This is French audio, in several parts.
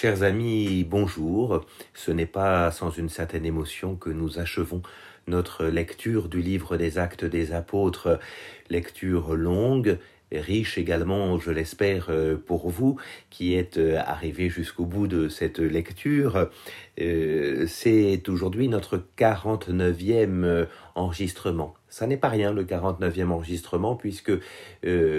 Chers amis, bonjour. Ce n'est pas sans une certaine émotion que nous achevons notre lecture du livre des actes des apôtres, lecture longue, riche également, je l'espère, euh, pour vous qui êtes euh, arrivés jusqu'au bout de cette lecture. Euh, c'est aujourd'hui notre 49e enregistrement. Ça n'est pas rien le 49e enregistrement puisque euh,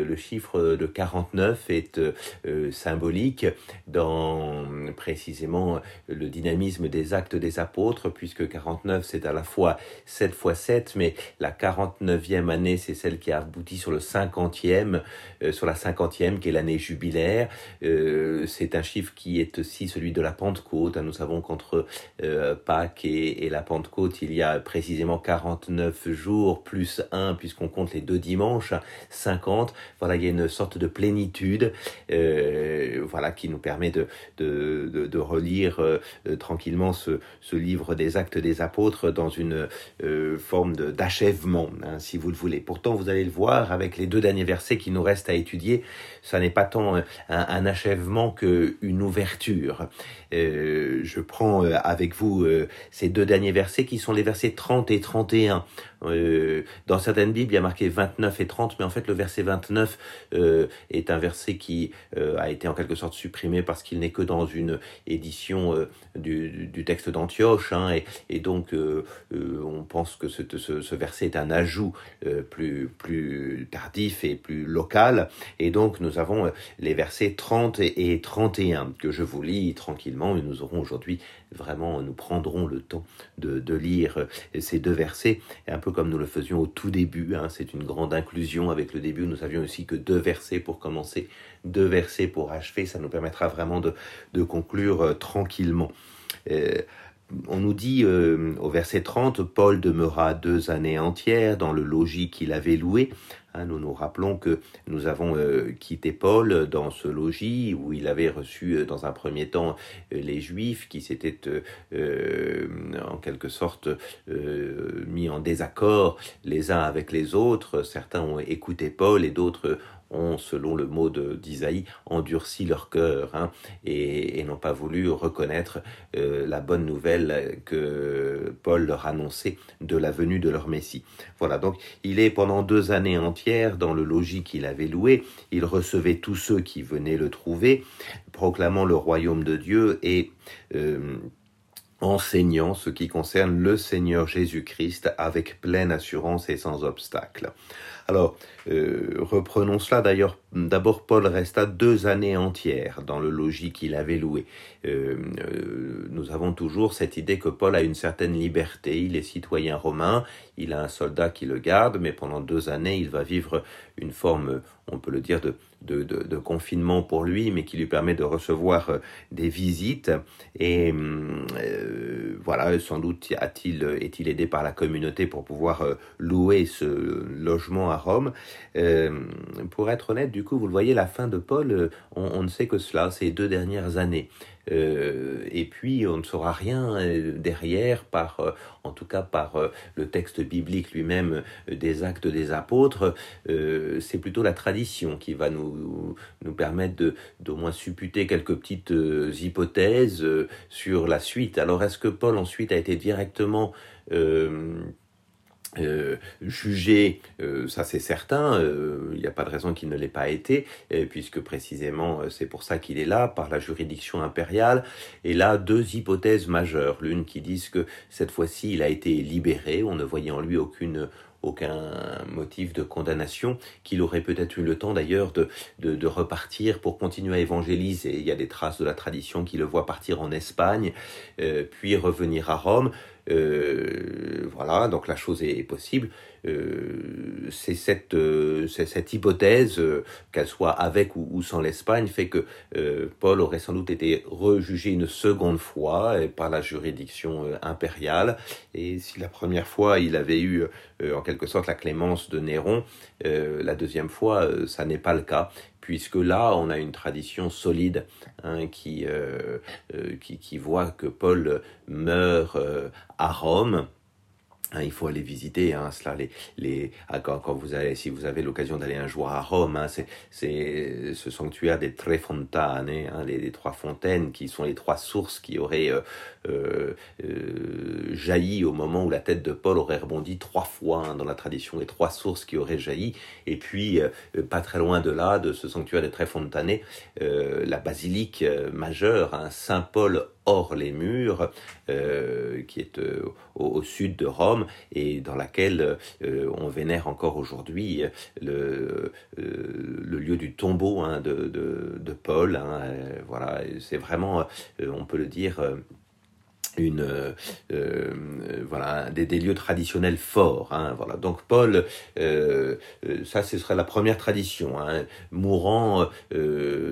le chiffre de 49 est euh, symbolique dans précisément le dynamisme des actes des apôtres puisque 49 c'est à la fois 7 fois 7 mais la 49e année c'est celle qui a abouti sur le 50e euh, sur la 50e qui est l'année jubilaire. C'est un chiffre qui est aussi celui de la Pentecôte. Nous savons qu'entre Pâques et la Pentecôte il y a précisément 49 jours plus 1 puisqu'on compte les deux dimanches, 50. Voilà, il y a une sorte de plénitude euh, voilà, qui nous permet de, de, de, relire euh, tranquillement ce, ce, livre des actes des apôtres dans une euh, forme d'achèvement, hein, si vous le voulez. Pourtant, vous allez le voir avec les deux derniers versets qui nous restent à étudier, ça n'est pas tant un, un achèvement qu'une ouverture. je prends avec vous ces deux derniers versets qui sont les versets 30 et 31. Euh, dans certaines Bibles, il y a marqué 29 et 30, mais en fait, le verset 29 euh, est un verset qui euh, a été en quelque sorte supprimé parce qu'il n'est que dans une édition euh, du, texte d'Antioche, hein, et, donc euh, on pense que ce, verset est un ajout plus, tardif et plus local, et donc nous avons les versets 30 et 31 que je vous lis tranquillement, et nous aurons aujourd'hui vraiment, nous prendrons le temps de, lire ces deux versets, un peu comme nous le au tout début. Hein. C'est une grande inclusion avec le début. Nous savions aussi que deux versets pour commencer, deux versets pour achever. Ça nous permettra vraiment de, de conclure euh, tranquillement. Euh, on nous dit euh, au verset 30, Paul demeura deux années entières dans le logis qu'il avait loué. Hein, nous nous rappelons que nous avons euh, quitté Paul dans ce logis où il avait reçu euh, dans un premier temps euh, les Juifs qui s'étaient en quelque sorte mis en désaccord les uns avec les autres. Certains ont écouté Paul et d'autres ont, selon le mot d'Isaïe, endurci leur cœur hein, et, n'ont pas voulu reconnaître euh, la bonne nouvelle que Paul leur annonçait de la venue de leur Messie. Voilà, donc il est pendant deux années entières dans le logis qu'il avait loué, il recevait tous ceux qui venaient le trouver, proclamant le royaume de Dieu et... Euh, enseignant ce qui concerne le Seigneur Jésus-Christ avec pleine assurance et sans obstacle. Alors, euh, reprenons cela. D'ailleurs, d'abord, Paul resta deux années entières dans le logis qu'il avait loué. Euh, euh, nous avons toujours cette idée que Paul a une certaine liberté. Il est citoyen romain, il a un soldat qui le garde, mais pendant deux années, il va vivre une forme, on peut le dire, de, confinement pour lui, mais qui lui permet de recevoir euh, des visites. Et voilà, sans doute a-t-il est-il aidé par la communauté pour pouvoir louer ce logement à Rome. Pour être honnête, du coup, vous le voyez, la fin de Paul, euh, on, ne sait que cela, ces deux dernières années. Euh, et puis on ne saura rien euh, derrière par, en tout cas par le texte biblique lui-même des actes des apôtres. c'est plutôt la tradition qui va nous, nous permettre de, d'au moins supputer quelques petites hypothèses sur la suite. Alors est-ce que Paul ensuite a été directement jugé, euh, ça c'est certain, euh, il n'y a pas de raison qu'il ne l'ait pas été, puisque précisément c'est pour ça qu'il est là, par la juridiction impériale. Et là, deux hypothèses majeures. L'une qui dit que cette fois-ci il a été libéré, on ne voyait en lui aucune aucun motif de condamnation, qu'il aurait peut-être eu le temps d'ailleurs de, de, de, repartir pour continuer à évangéliser. Il y a des traces de la tradition qui le voit partir en Espagne, euh, puis revenir à Rome. Euh, voilà, donc la chose est, possible. Euh, c'est cette, euh, hypothèse, euh, qu'elle soit avec ou, ou sans l'Espagne, fait que euh, Paul aurait sans doute été rejugé une seconde fois par la juridiction impériale. Et si la première fois il avait eu en quelque sorte la clémence de Néron, la deuxième fois ça n'est pas le cas puisque là, on a une tradition solide hein, qui, euh, euh, qui, qui, voit que Paul meurt euh, à Rome, Hein, il faut aller visiter hein, cela les les ah, quand, vous allez si vous avez l'occasion d'aller un jour à Rome hein, c'est c'est ce sanctuaire des Tre Fontane hein, les, trois fontaines qui sont les trois sources qui auraient euh, euh, euh, jailli au moment où la tête de Paul aurait rebondi trois fois hein, dans la tradition les trois sources qui auraient jailli. Et puis euh, pas très loin de là de ce sanctuaire des Tre Fontane euh, la basilique majeure Saint Paul hors les murs, euh, qui est euh, au, sud de Rome et dans laquelle euh, on vénère encore aujourd'hui le, lieu du tombeau hein, de, Paul. Hein, voilà, c'est vraiment, on peut le dire, une voilà des, lieux traditionnels forts hein, voilà donc Paul ça ce serait la première tradition mourant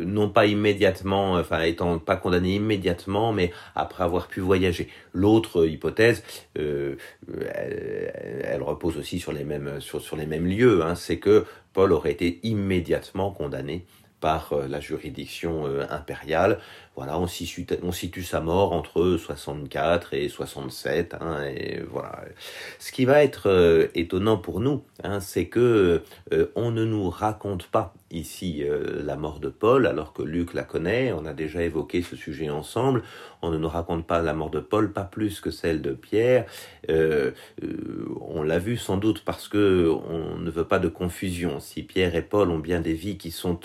non pas immédiatement enfin étant pas condamné immédiatement mais après avoir pu voyager. L'autre hypothèse elle, elle, repose aussi sur les mêmes sur, sur les mêmes lieux hein, c'est que Paul aurait été immédiatement condamné par la juridiction impériale voilà, on situe, on situe sa mort entre 64 et 67. Hein, et voilà. Ce qui va être euh, étonnant pour nous, hein, c'est que euh, on ne nous raconte pas ici euh, la mort de Paul, alors que Luc la connaît. On a déjà évoqué ce sujet ensemble. On ne nous raconte pas la mort de Paul, pas plus que celle de Pierre. On l'a vu sans doute parce que on ne veut pas de confusion. Si Pierre et Paul ont bien des vies qui sont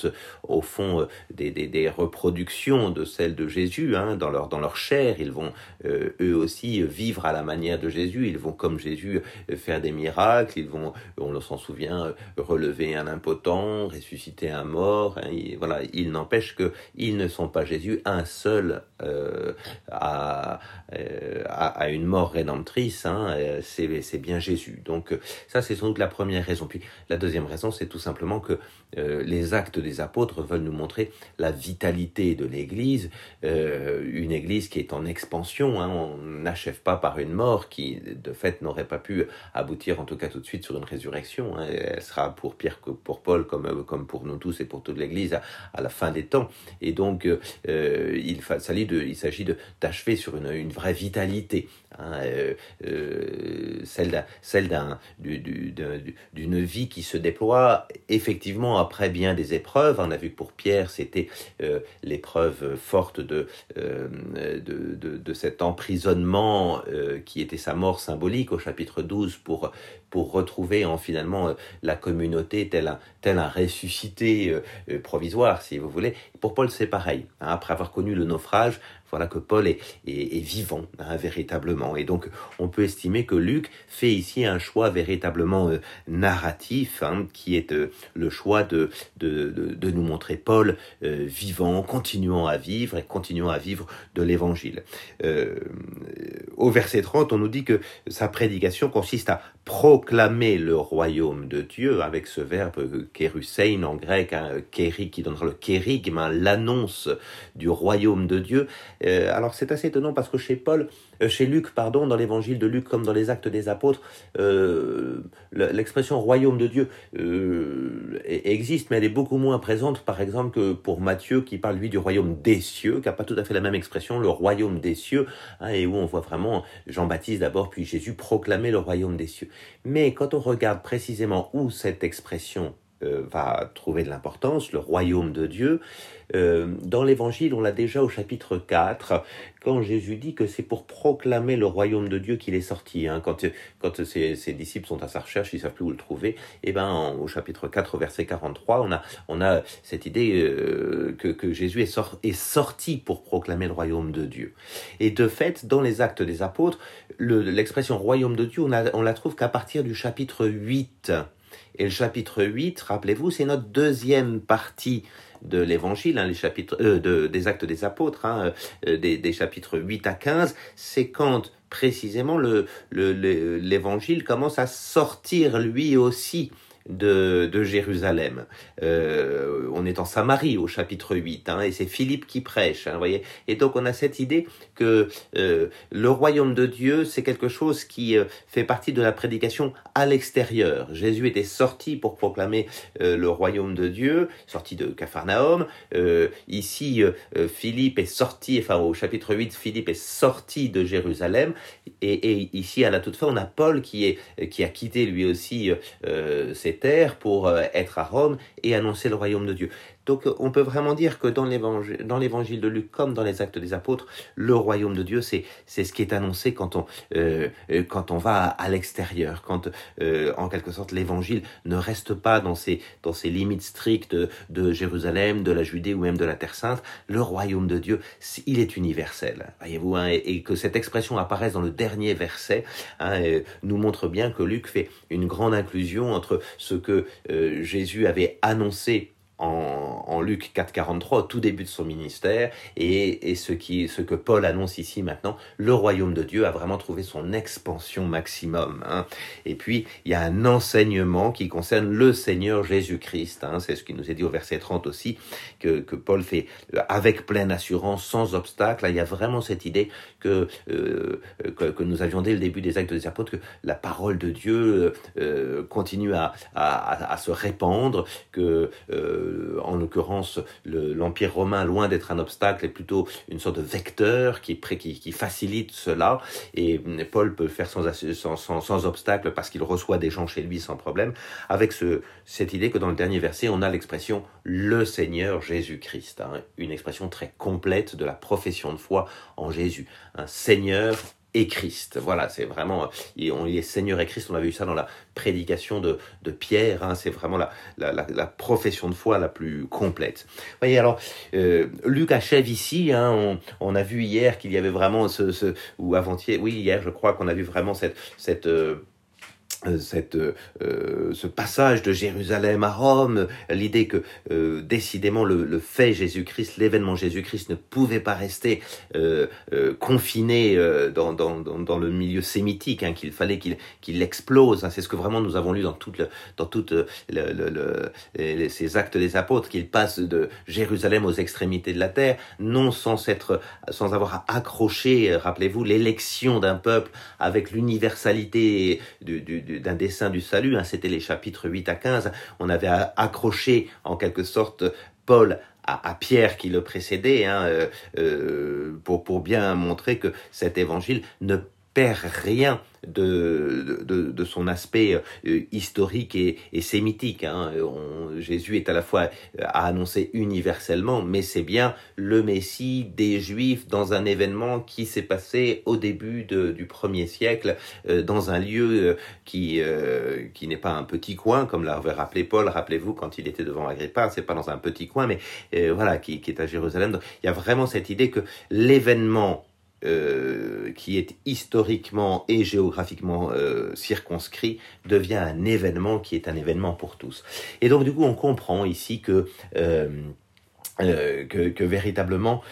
au fond des, des, des reproductions de celles de Jésus, hein, dans, leur, dans leur chair, ils vont euh, eux aussi vivre à la manière de Jésus, ils vont comme Jésus faire des miracles, ils vont, on s'en souvient, relever un impotent, ressusciter un mort, hein, voilà, il n'empêche que ils ne sont pas Jésus, un seul euh, à, euh, à, une mort rédemptrice, hein, c'est bien Jésus. Donc ça c'est sans doute la première raison. Puis la deuxième raison c'est tout simplement que euh, les actes des apôtres veulent nous montrer la vitalité de l'Église, euh, une Église qui est en expansion. Hein, on n'achève pas par une mort qui, de fait, n'aurait pas pu aboutir, en tout cas tout de suite, sur une résurrection. Hein. Elle sera pour Pierre que pour Paul, comme, euh, comme pour nous tous et pour toute l'Église, à, la fin des temps. Et donc, euh, il, il s'agit d'achever sur une, vraie vitalité. Hein, euh, euh, celle d'un d'une vie qui se déploie effectivement après bien des épreuves. On a vu que pour Pierre, c'était euh, l'épreuve euh, de, cet emprisonnement euh, qui était sa mort symbolique au chapitre 12 pour, pour retrouver en finalement la communauté tel un, tel un ressuscité provisoire, si vous voulez. Pour Paul, c'est pareil. Hein, après avoir connu le naufrage, voilà que Paul est, est, vivant hein, véritablement. Et donc on peut estimer que Luc fait ici un choix véritablement euh, narratif, hein, qui est euh, le choix de, de, de, nous montrer Paul euh, vivant, continuant à vivre et continuant à vivre de l'évangile. Euh, au verset 30, on nous dit que sa prédication consiste à proclamer le royaume de Dieu avec ce verbe kérusein en grec, hein, kéri qui donnera le kérigme, hein, l'annonce du royaume de Dieu. Euh, alors c'est assez étonnant parce que chez Paul, chez Luc, pardon, dans l'évangile de Luc comme dans les actes des apôtres, euh, l'expression royaume de Dieu euh, existe, mais elle est beaucoup moins présente, par exemple, que pour Matthieu qui parle lui du royaume des cieux, qui n'a pas tout à fait la même expression, le royaume des cieux, hein, et où on voit vraiment Jean-Baptiste d'abord, puis Jésus proclamer le royaume des cieux. Mais quand on regarde précisément où cette expression euh, va trouver de l'importance, le royaume de Dieu. Euh, dans l'évangile, on l'a déjà au chapitre 4, quand Jésus dit que c'est pour proclamer le royaume de Dieu qu'il est sorti. Hein, quand quand ses, disciples sont à sa recherche, ils savent plus où le trouver. Et eh ben en, au chapitre 4, verset 43, on a, on a cette idée euh, que, que Jésus est, est sorti pour proclamer le royaume de Dieu. Et de fait, dans les actes des apôtres, l'expression le, royaume de Dieu, on, a, on la trouve qu'à partir du chapitre 8. Et le chapitre 8, rappelez-vous, c'est notre deuxième partie de l'évangile, hein, les chapitres euh, de, des actes des apôtres, hein, euh, des, chapitres 8 à 15, c'est quand précisément le, l'évangile le, commence à sortir lui aussi de, de Jérusalem. Euh, on est en Samarie au chapitre 8, hein, et c'est Philippe qui prêche. Hein, voyez et donc on a cette idée que euh, le royaume de Dieu, c'est quelque chose qui euh, fait partie de la prédication à l'extérieur. Jésus était sorti pour proclamer le royaume de Dieu, sorti de Capharnaüm. Ici, Philippe est sorti, enfin au chapitre 8, Philippe est sorti de Jérusalem. Et, et ici, à la toute fin, on a Paul qui, est, qui a quitté lui aussi ses pour être à Rome et annoncer le royaume de Dieu. Donc on peut vraiment dire que dans l'évangile de Luc comme dans les actes des apôtres, le royaume de Dieu, c'est ce qui est annoncé quand on, euh, euh, quand on va à, l'extérieur, quand euh, en quelque sorte l'évangile ne reste pas dans ses, dans ses limites strictes de, Jérusalem, de la Judée ou même de la Terre Sainte. Le royaume de Dieu, il est universel, voyez-vous, hein, et, que cette expression apparaisse dans le dernier verset hein, nous montre bien que Luc fait une grande inclusion entre ce que Jésus avait annoncé en, en Luc 4.43, au tout début de son ministère, et, et ce, qui, ce que Paul annonce ici maintenant, le royaume de Dieu a vraiment trouvé son expansion maximum. Hein. Et puis, il y a un enseignement qui concerne le Seigneur Jésus-Christ. Hein. C'est ce qui nous est dit au verset 30 aussi, que, que Paul fait avec pleine assurance, sans obstacle. Il y a vraiment cette idée que, euh, que, que, nous avions dès le début des actes des apôtres, que la parole de Dieu euh, continue à, à, à, se répandre, que... Euh, euh, en l'occurrence l'Empire romain, loin d'être un obstacle, est plutôt une sorte de vecteur qui, facilite cela. Et Paul peut faire sans, obstacle parce qu'il reçoit des gens chez lui sans problème, avec ce, cette idée que dans le dernier verset, on a l'expression le Seigneur Jésus-Christ, hein, une expression très complète de la profession de foi en Jésus. Un Seigneur et Christ. Voilà, c'est vraiment, on est Seigneur et Christ, on avait vu ça dans la prédication de, de Pierre, hein, c'est vraiment la, la, la, profession de foi la plus complète. Vous voyez, alors, euh, Luc achève ici, hein, on, on, a vu hier qu'il y avait vraiment ce, ce ou avant-hier, oui, hier je crois qu'on a vu vraiment cette, cette euh, cette, euh, ce passage de Jérusalem à Rome, l'idée que euh, décidément le, le fait Jésus-Christ, l'événement Jésus-Christ ne pouvait pas rester euh, euh confiné dans, dans, dans, le milieu sémitique, hein, qu'il fallait qu'il qu'il explose. Hein. C'est ce que vraiment nous avons lu dans toute le, dans toutes le, le, ces actes des apôtres, qu'il passe de Jérusalem aux extrémités de la terre, non sans être, sans avoir accroché, rappelez-vous, l'élection d'un peuple avec l'universalité du, du, du d'un dessin du salut, hein, c'était les chapitres 8 à 15, on avait accroché en quelque sorte Paul à, Pierre qui le précédait, hein, euh, euh, pour, pour bien montrer que cet évangile ne perd rien de, de, de son aspect euh, historique et, et sémitique. Hein. Jésus est à la fois à annoncer universellement, mais c'est bien le Messie des Juifs dans un événement qui s'est passé au début de, du premier siècle, euh, dans un lieu euh, qui, qui n'est pas un petit coin, comme l'avait rappelé Paul, rappelez-vous, quand il était devant Agrippa, c'est pas dans un petit coin, mais voilà, qui, qui est à Jérusalem. Donc, il y a vraiment cette idée que l'événement euh, qui est historiquement et géographiquement euh, circonscrit devient un événement qui est un événement pour tous. Et donc du coup on comprend ici que euh, que, véritablement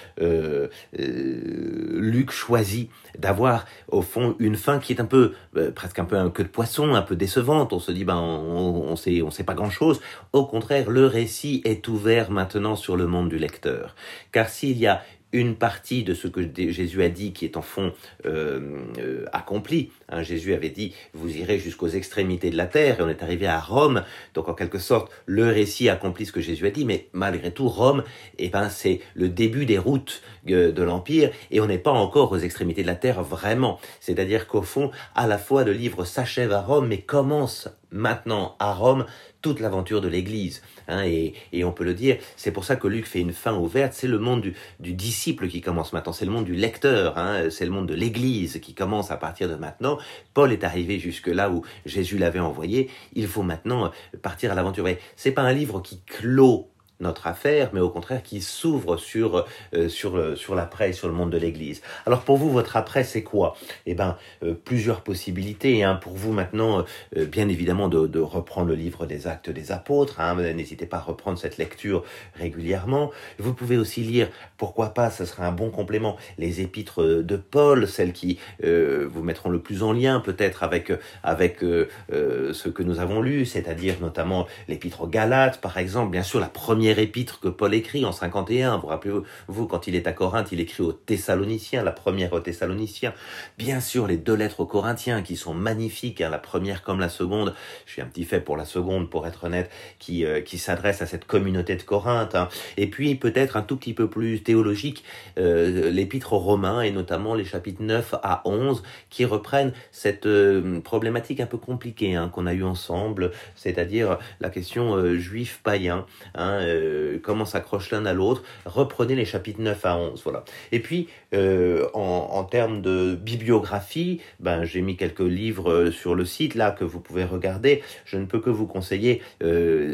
Luc choisit d'avoir au fond une fin qui est un peu presque un peu un queue de poisson, un peu décevante. On se dit ben on, on sait on sait pas grand chose. Au contraire, le récit est ouvert maintenant sur le monde du lecteur. Car s'il y a une partie de ce que Jésus a dit qui est en fond euh, euh, accompli. Hein, Jésus avait dit, vous irez jusqu'aux extrémités de la terre, et on est arrivé à Rome, donc en quelque sorte, le récit accomplit ce que Jésus a dit, mais malgré tout, Rome, eh ben, c'est le début des routes euh, de l'Empire, et on n'est pas encore aux extrémités de la terre vraiment. C'est-à-dire qu'au fond, à la fois, le livre s'achève à Rome, mais commence maintenant à Rome toute l'aventure de l'Église. Hein, et, et, on peut le dire, c'est pour ça que Luc fait une fin ouverte, c'est le monde du, du, disciple qui commence maintenant, c'est le monde du lecteur, hein, c'est le monde de l'Église qui commence à partir de maintenant. Paul est arrivé jusque là où Jésus l'avait envoyé, il faut maintenant partir à l'aventure. C'est pas un livre qui clôt notre affaire, mais au contraire qui s'ouvre sur, sur, sur l'après, sur le monde de l'Église. Alors pour vous, votre après, c'est quoi? Eh ben, plusieurs possibilités. Hein. Pour vous maintenant, bien évidemment, de, reprendre le livre des Actes des Apôtres. Hein. N'hésitez pas à reprendre cette lecture régulièrement. Vous pouvez aussi lire, pourquoi pas, ce sera un bon complément, les épîtres de Paul, celles qui vous mettront le plus en lien peut-être avec avec euh, euh, ce que nous avons lu, c'est-à-dire notamment l'épître aux Galates, par exemple, bien sûr la première épître que Paul écrit en 51. Vous rappelez-vous, quand il est à Corinthe, il écrit aux Thessaloniciens, la première aux Thessaloniciens. Bien sûr, les deux lettres aux Corinthiens qui sont magnifiques, hein, la première comme la seconde. Je suis un petit fait pour la seconde, pour être honnête, qui euh, s'adresse à cette communauté de Corinthe. Hein. Et puis peut-être un tout petit peu plus théologique, l'épître aux Romains et notamment les chapitres 9 à 11 qui reprennent cette problématique un peu compliquée hein, qu'on a eu ensemble, c'est-à-dire la question euh, juif païen, hein, euh, comment s'accroche l'un à l'autre. Reprenez les chapitres 9 à 11, voilà. Et puis euh, en, termes de bibliographie, ben j'ai mis quelques livres sur le site là que vous pouvez regarder. Je ne peux que vous conseiller,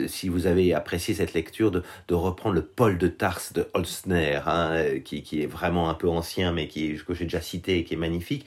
si vous avez apprécié cette lecture, de, reprendre le Paul de Tarse de Holzner, hein, qui, qui, est vraiment un peu ancien, mais qui que j'ai déjà cité et qui est magnifique.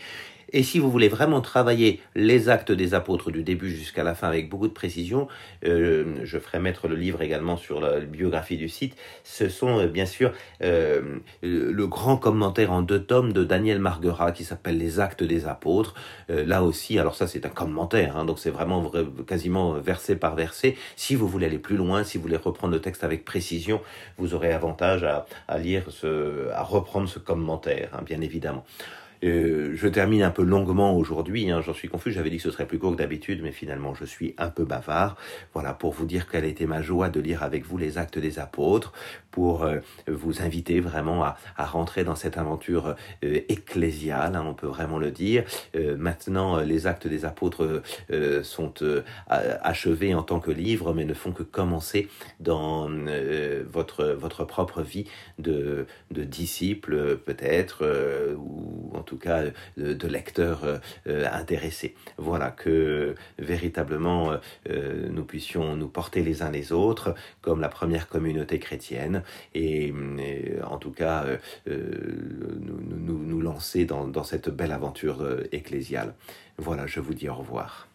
Et si vous voulez vraiment travailler les actes des apôtres du début jusqu'à la fin avec beaucoup de précision, euh, je ferai mettre le livre également sur la biographie du site. Ce sont euh, bien sûr euh, le grand commentaire en deux tomes de Daniel Marguerat qui s'appelle Les actes des apôtres. là aussi, alors ça c'est un commentaire, hein, donc c'est vraiment quasiment verset par verset. Si vous voulez aller plus loin, si vous voulez reprendre le texte avec précision, vous aurez avantage à, lire ce, à reprendre ce commentaire, hein, bien évidemment. Euh, je termine un peu longuement aujourd'hui, hein, j'en suis confus, j'avais dit que ce serait plus court que d'habitude, mais finalement je suis un peu bavard. Voilà, pour vous dire quelle été ma joie de lire avec vous les actes des apôtres, pour euh, vous inviter vraiment à, à, rentrer dans cette aventure euh, ecclésiale, hein, on peut vraiment le dire. maintenant, les actes des apôtres sont achevés en tant que livre, mais ne font que commencer dans votre, votre propre vie de, de disciple, peut-être, ou en tout cas de, de lecteurs euh, euh, intéressés. Voilà, que véritablement euh, nous puissions nous porter les uns les autres comme la première communauté chrétienne et, en tout cas nous, lancer dans cette belle aventure ecclésiale. Voilà, je vous dis au revoir.